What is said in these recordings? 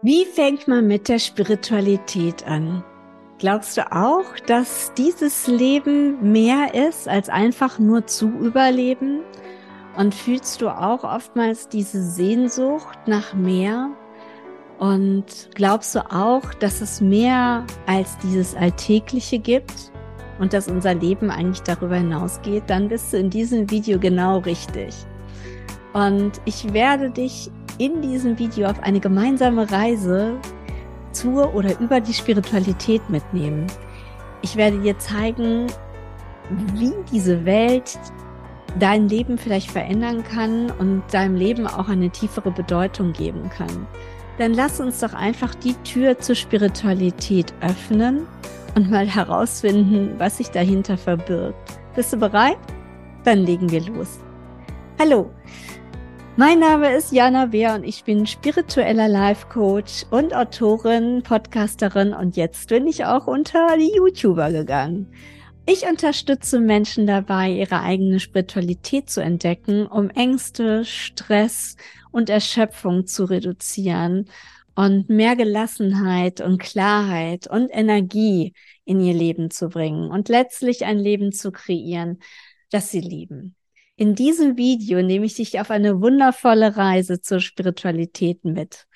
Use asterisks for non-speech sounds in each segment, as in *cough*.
Wie fängt man mit der Spiritualität an? Glaubst du auch, dass dieses Leben mehr ist als einfach nur zu überleben? Und fühlst du auch oftmals diese Sehnsucht nach mehr? Und glaubst du auch, dass es mehr als dieses Alltägliche gibt und dass unser Leben eigentlich darüber hinausgeht? Dann bist du in diesem Video genau richtig. Und ich werde dich in diesem Video auf eine gemeinsame Reise zur oder über die Spiritualität mitnehmen. Ich werde dir zeigen, wie diese Welt dein Leben vielleicht verändern kann und deinem Leben auch eine tiefere Bedeutung geben kann. Dann lass uns doch einfach die Tür zur Spiritualität öffnen und mal herausfinden, was sich dahinter verbirgt. Bist du bereit? Dann legen wir los. Hallo, mein Name ist Jana Beer und ich bin spiritueller Life Coach und Autorin, Podcasterin und jetzt bin ich auch unter die YouTuber gegangen. Ich unterstütze Menschen dabei, ihre eigene Spiritualität zu entdecken, um Ängste, Stress und Erschöpfung zu reduzieren und mehr Gelassenheit und Klarheit und Energie in ihr Leben zu bringen und letztlich ein Leben zu kreieren, das sie lieben. In diesem Video nehme ich dich auf eine wundervolle Reise zur Spiritualität mit.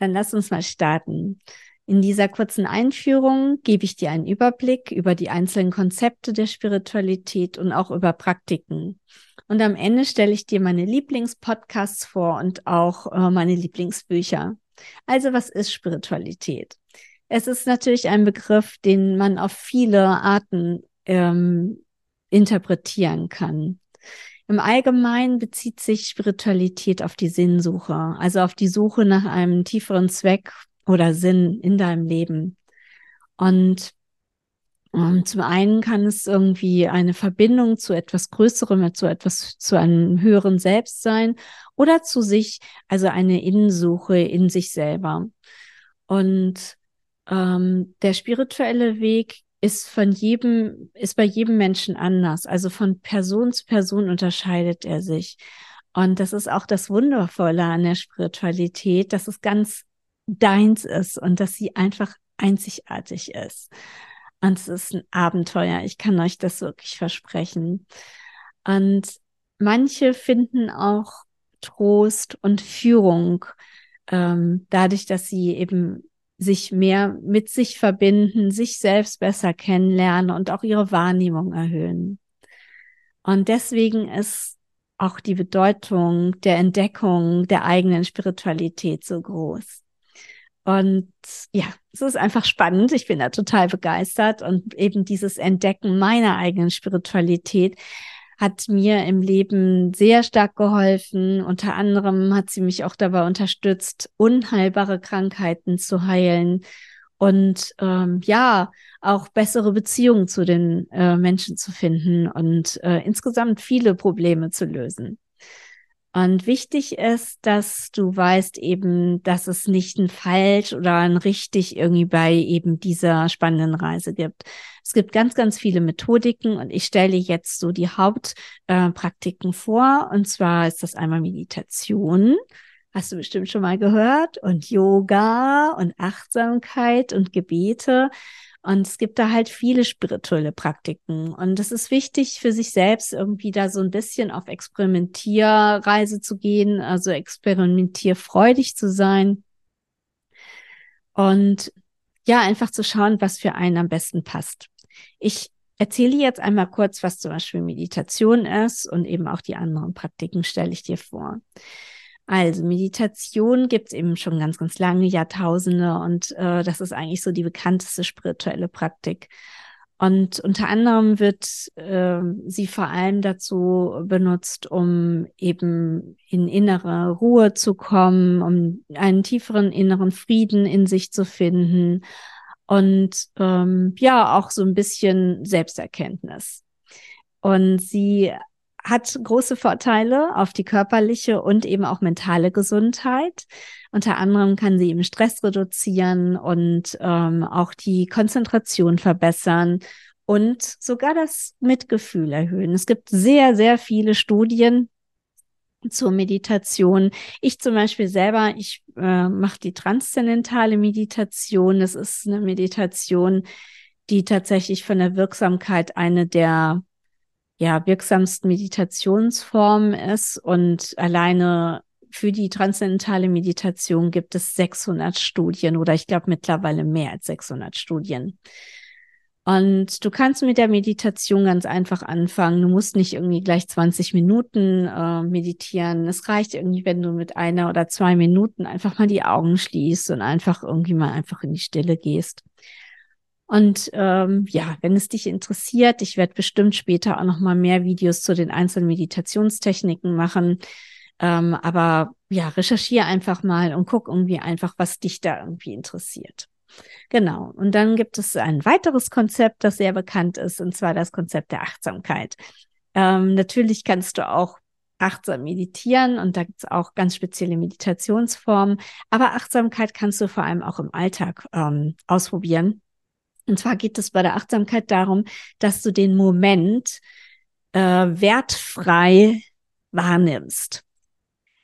Dann lass uns mal starten. In dieser kurzen Einführung gebe ich dir einen Überblick über die einzelnen Konzepte der Spiritualität und auch über Praktiken. Und am Ende stelle ich dir meine Lieblingspodcasts vor und auch äh, meine Lieblingsbücher. Also was ist Spiritualität? Es ist natürlich ein Begriff, den man auf viele Arten ähm, interpretieren kann. Im Allgemeinen bezieht sich Spiritualität auf die Sinnsuche, also auf die Suche nach einem tieferen Zweck oder Sinn in deinem Leben. Und um, ähm, zum einen kann es irgendwie eine Verbindung zu etwas Größerem, zu etwas, zu einem höheren Selbst sein oder zu sich, also eine Innensuche in sich selber. Und ähm, der spirituelle Weg ist von jedem, ist bei jedem Menschen anders. Also von Person zu Person unterscheidet er sich. Und das ist auch das Wundervolle an der Spiritualität, dass es ganz deins ist und dass sie einfach einzigartig ist. Und es ist ein Abenteuer. Ich kann euch das wirklich versprechen. Und manche finden auch Trost und Führung ähm, dadurch, dass sie eben sich mehr mit sich verbinden, sich selbst besser kennenlernen und auch ihre Wahrnehmung erhöhen. Und deswegen ist auch die Bedeutung der Entdeckung der eigenen Spiritualität so groß. Und ja, es ist einfach spannend. Ich bin da total begeistert und eben dieses Entdecken meiner eigenen Spiritualität hat mir im Leben sehr stark geholfen. Unter anderem hat sie mich auch dabei unterstützt, unheilbare Krankheiten zu heilen und ähm, ja, auch bessere Beziehungen zu den äh, Menschen zu finden und äh, insgesamt viele Probleme zu lösen. Und wichtig ist, dass du weißt eben, dass es nicht ein Falsch oder ein Richtig irgendwie bei eben dieser spannenden Reise gibt. Es gibt ganz, ganz viele Methodiken und ich stelle jetzt so die Hauptpraktiken äh, vor. Und zwar ist das einmal Meditation. Hast du bestimmt schon mal gehört und Yoga und Achtsamkeit und Gebete. Und es gibt da halt viele spirituelle Praktiken. Und es ist wichtig für sich selbst irgendwie da so ein bisschen auf Experimentierreise zu gehen, also experimentierfreudig zu sein. Und ja, einfach zu schauen, was für einen am besten passt. Ich erzähle jetzt einmal kurz, was zum Beispiel Meditation ist und eben auch die anderen Praktiken stelle ich dir vor. Also Meditation gibt es eben schon ganz, ganz lange, Jahrtausende und äh, das ist eigentlich so die bekannteste spirituelle Praktik. Und unter anderem wird äh, sie vor allem dazu benutzt, um eben in innere Ruhe zu kommen, um einen tieferen inneren Frieden in sich zu finden und ähm, ja auch so ein bisschen Selbsterkenntnis. Und sie hat große Vorteile auf die körperliche und eben auch mentale Gesundheit. Unter anderem kann sie eben Stress reduzieren und ähm, auch die Konzentration verbessern und sogar das Mitgefühl erhöhen. Es gibt sehr, sehr viele Studien, zur Meditation. Ich zum Beispiel selber, ich äh, mache die transzendentale Meditation. Das ist eine Meditation, die tatsächlich von der Wirksamkeit eine der ja, wirksamsten Meditationsformen ist und alleine für die transzendentale Meditation gibt es 600 Studien oder ich glaube mittlerweile mehr als 600 Studien. Und du kannst mit der Meditation ganz einfach anfangen. Du musst nicht irgendwie gleich 20 Minuten äh, meditieren. Es reicht irgendwie, wenn du mit einer oder zwei Minuten einfach mal die Augen schließt und einfach irgendwie mal einfach in die Stille gehst. Und ähm, ja, wenn es dich interessiert, ich werde bestimmt später auch noch mal mehr Videos zu den einzelnen Meditationstechniken machen. Ähm, aber ja, recherchiere einfach mal und guck irgendwie einfach, was dich da irgendwie interessiert. Genau. Und dann gibt es ein weiteres Konzept, das sehr bekannt ist, und zwar das Konzept der Achtsamkeit. Ähm, natürlich kannst du auch achtsam meditieren und da gibt es auch ganz spezielle Meditationsformen. Aber Achtsamkeit kannst du vor allem auch im Alltag ähm, ausprobieren. Und zwar geht es bei der Achtsamkeit darum, dass du den Moment äh, wertfrei wahrnimmst.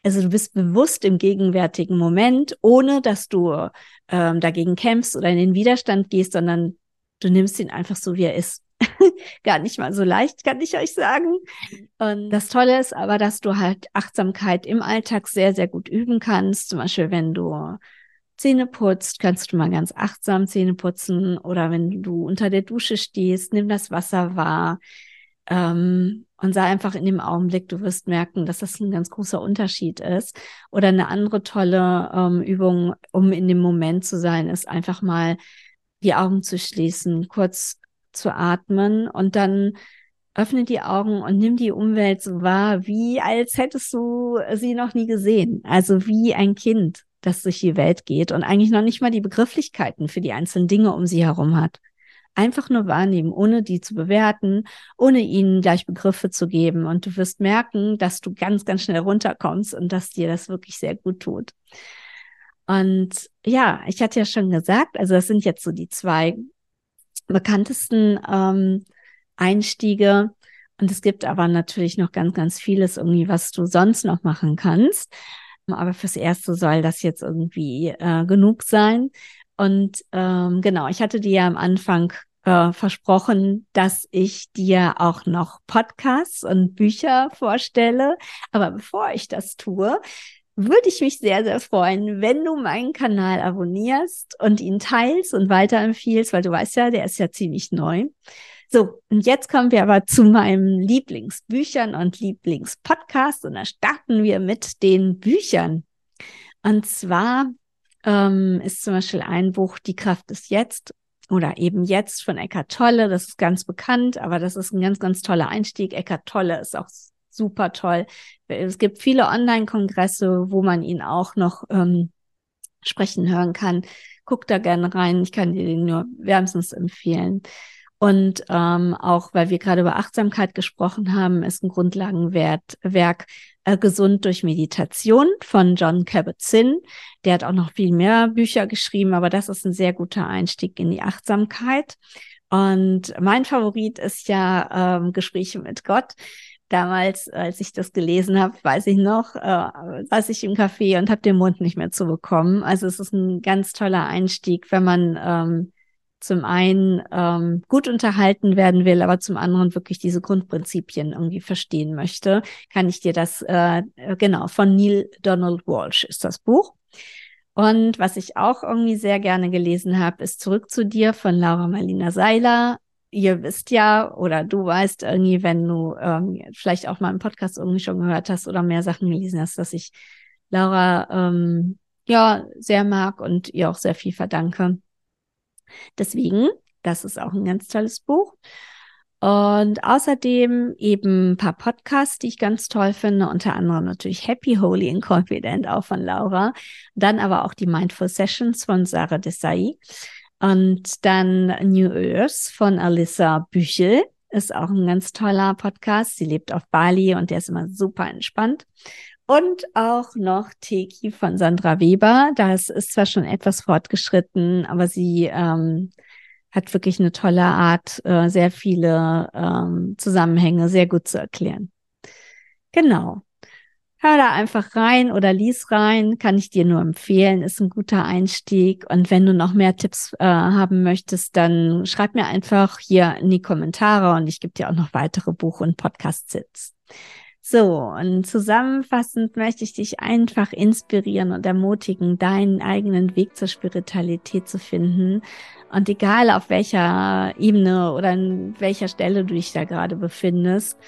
Also du bist bewusst im gegenwärtigen Moment, ohne dass du ähm, dagegen kämpfst oder in den Widerstand gehst, sondern du nimmst ihn einfach so, wie er ist. *laughs* Gar nicht mal so leicht, kann ich euch sagen. Und das Tolle ist aber, dass du halt Achtsamkeit im Alltag sehr, sehr gut üben kannst. Zum Beispiel, wenn du Zähne putzt, kannst du mal ganz achtsam Zähne putzen oder wenn du unter der Dusche stehst, nimm das Wasser wahr. Ähm, und sei einfach in dem Augenblick, du wirst merken, dass das ein ganz großer Unterschied ist. Oder eine andere tolle ähm, Übung, um in dem Moment zu sein, ist einfach mal die Augen zu schließen, kurz zu atmen und dann öffne die Augen und nimm die Umwelt so wahr, wie als hättest du sie noch nie gesehen. Also wie ein Kind, das durch die Welt geht und eigentlich noch nicht mal die Begrifflichkeiten für die einzelnen Dinge um sie herum hat einfach nur wahrnehmen, ohne die zu bewerten, ohne ihnen gleich Begriffe zu geben. Und du wirst merken, dass du ganz, ganz schnell runterkommst und dass dir das wirklich sehr gut tut. Und ja, ich hatte ja schon gesagt, also das sind jetzt so die zwei bekanntesten ähm, Einstiege. Und es gibt aber natürlich noch ganz, ganz vieles irgendwie, was du sonst noch machen kannst. Aber fürs Erste soll das jetzt irgendwie äh, genug sein. Und ähm, genau, ich hatte dir ja am Anfang äh, versprochen, dass ich dir auch noch Podcasts und Bücher vorstelle. Aber bevor ich das tue, würde ich mich sehr, sehr freuen, wenn du meinen Kanal abonnierst und ihn teilst und weiterempfiehlst, weil du weißt ja, der ist ja ziemlich neu. So, und jetzt kommen wir aber zu meinem Lieblingsbüchern und Lieblingspodcast und da starten wir mit den Büchern. Und zwar ähm, ist zum Beispiel ein Buch Die Kraft ist jetzt oder eben jetzt von Eckart Tolle. Das ist ganz bekannt, aber das ist ein ganz, ganz toller Einstieg. Eckart Tolle ist auch super toll. Es gibt viele Online-Kongresse, wo man ihn auch noch ähm, sprechen hören kann. Guck da gerne rein. Ich kann dir den nur wärmstens empfehlen. Und ähm, auch, weil wir gerade über Achtsamkeit gesprochen haben, ist ein Grundlagenwerk äh, Gesund durch Meditation von John Kabat-Zinn. Der hat auch noch viel mehr Bücher geschrieben, aber das ist ein sehr guter Einstieg in die Achtsamkeit. Und mein Favorit ist ja ähm, Gespräche mit Gott. Damals, als ich das gelesen habe, weiß ich noch, äh, saß ich im Café und habe den Mund nicht mehr zu bekommen. Also es ist ein ganz toller Einstieg, wenn man ähm, zum einen ähm, gut unterhalten werden will, aber zum anderen wirklich diese Grundprinzipien irgendwie verstehen möchte, kann ich dir das, äh, genau, von Neil Donald Walsh ist das Buch. Und was ich auch irgendwie sehr gerne gelesen habe, ist Zurück zu dir von Laura Marlina Seiler. Ihr wisst ja, oder du weißt irgendwie, wenn du ähm, vielleicht auch mal im Podcast irgendwie schon gehört hast oder mehr Sachen gelesen hast, dass ich Laura ähm, ja sehr mag und ihr auch sehr viel verdanke. Deswegen, das ist auch ein ganz tolles Buch. Und außerdem eben ein paar Podcasts, die ich ganz toll finde, unter anderem natürlich Happy, Holy and Confident, auch von Laura. Dann aber auch die Mindful Sessions von Sarah Desai. Und dann New Earth von Alyssa Büchel ist auch ein ganz toller Podcast. Sie lebt auf Bali und der ist immer super entspannt. Und auch noch Teki von Sandra Weber. Das ist zwar schon etwas fortgeschritten, aber sie ähm, hat wirklich eine tolle Art, äh, sehr viele ähm, Zusammenhänge sehr gut zu erklären. Genau. hör da einfach rein oder lies rein, kann ich dir nur empfehlen, ist ein guter Einstieg. Und wenn du noch mehr Tipps äh, haben möchtest, dann schreib mir einfach hier in die Kommentare und ich gebe dir auch noch weitere Buch- und Podcast-Tipps. So, und zusammenfassend möchte ich dich einfach inspirieren und ermutigen, deinen eigenen Weg zur Spiritualität zu finden. Und egal auf welcher Ebene oder an welcher Stelle du dich da gerade befindest,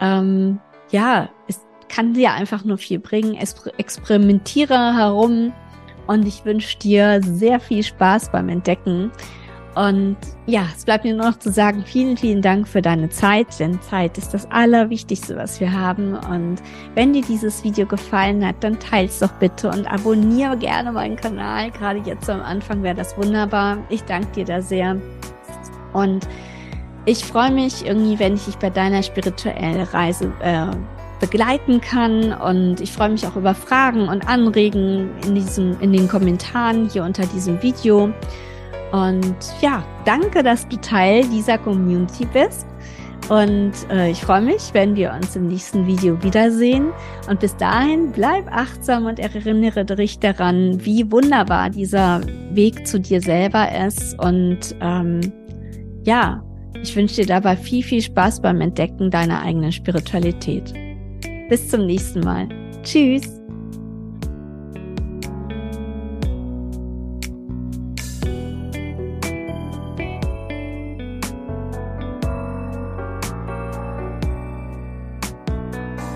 ähm, ja, ist kann dir einfach nur viel bringen. Experimentiere herum und ich wünsche dir sehr viel Spaß beim Entdecken. Und ja, es bleibt mir nur noch zu sagen, vielen, vielen Dank für deine Zeit, denn Zeit ist das Allerwichtigste, was wir haben. Und wenn dir dieses Video gefallen hat, dann teils doch bitte und abonniere gerne meinen Kanal. Gerade jetzt am Anfang wäre das wunderbar. Ich danke dir da sehr. Und ich freue mich irgendwie, wenn ich dich bei deiner spirituellen Reise äh, begleiten kann. Und ich freue mich auch über Fragen und Anregen in, diesem, in den Kommentaren hier unter diesem Video. Und ja, danke, dass du Teil dieser Community bist. Und äh, ich freue mich, wenn wir uns im nächsten Video wiedersehen. Und bis dahin bleib achtsam und erinnere dich daran, wie wunderbar dieser Weg zu dir selber ist. Und ähm, ja, ich wünsche dir dabei viel, viel Spaß beim Entdecken deiner eigenen Spiritualität. Bis zum nächsten Mal. Tschüss.